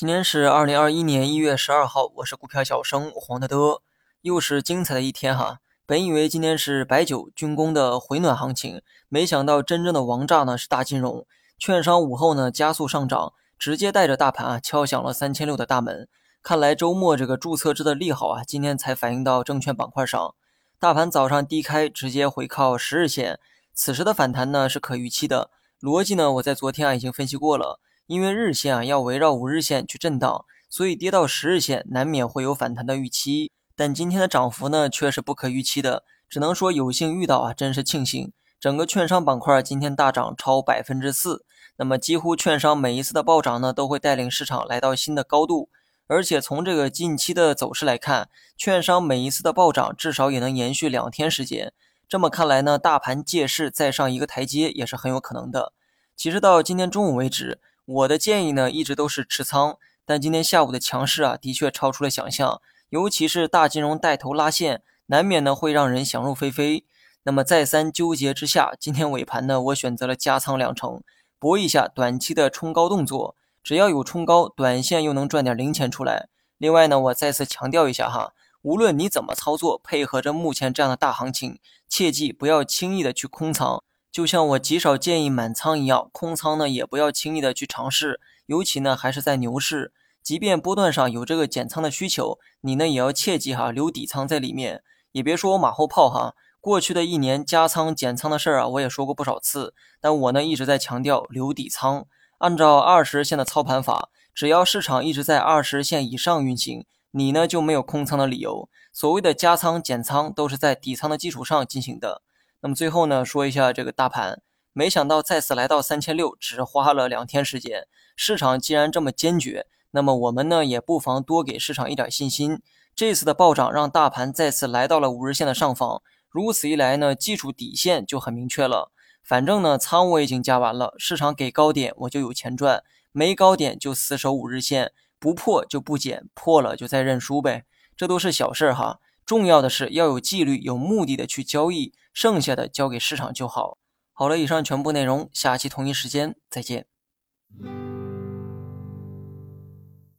今天是二零二一年一月十二号，我是股票小生黄德德，又是精彩的一天哈。本以为今天是白酒军工的回暖行情，没想到真正的王炸呢是大金融，券商午后呢加速上涨，直接带着大盘啊敲响了三千六的大门。看来周末这个注册制的利好啊，今天才反映到证券板块上。大盘早上低开，直接回靠十日线，此时的反弹呢是可预期的。逻辑呢，我在昨天啊已经分析过了。因为日线啊要围绕五日线去震荡，所以跌到十日线难免会有反弹的预期。但今天的涨幅呢却是不可预期的，只能说有幸遇到啊，真是庆幸。整个券商板块今天大涨超百分之四，那么几乎券商每一次的暴涨呢都会带领市场来到新的高度。而且从这个近期的走势来看，券商每一次的暴涨至少也能延续两天时间。这么看来呢，大盘借势再上一个台阶也是很有可能的。其实到今天中午为止。我的建议呢，一直都是持仓，但今天下午的强势啊，的确超出了想象，尤其是大金融带头拉线，难免呢会让人想入非非。那么再三纠结之下，今天尾盘呢，我选择了加仓两成，搏一下短期的冲高动作。只要有冲高，短线又能赚点零钱出来。另外呢，我再次强调一下哈，无论你怎么操作，配合着目前这样的大行情，切记不要轻易的去空仓。就像我极少建议满仓一样，空仓呢也不要轻易的去尝试，尤其呢还是在牛市，即便波段上有这个减仓的需求，你呢也要切记哈，留底仓在里面，也别说我马后炮哈。过去的一年加仓减仓的事儿啊，我也说过不少次，但我呢一直在强调留底仓。按照二十日线的操盘法，只要市场一直在二十日线以上运行，你呢就没有空仓的理由。所谓的加仓减仓都是在底仓的基础上进行的。那么最后呢，说一下这个大盘，没想到再次来到三千六，只花了两天时间。市场既然这么坚决，那么我们呢也不妨多给市场一点信心。这次的暴涨让大盘再次来到了五日线的上方，如此一来呢，基础底线就很明确了。反正呢，仓我已经加完了，市场给高点我就有钱赚，没高点就死守五日线，不破就不减，破了就再认输呗，这都是小事儿哈。重要的是要有纪律、有目的的去交易。剩下的交给市场就好。好了，以上全部内容，下期同一时间再见。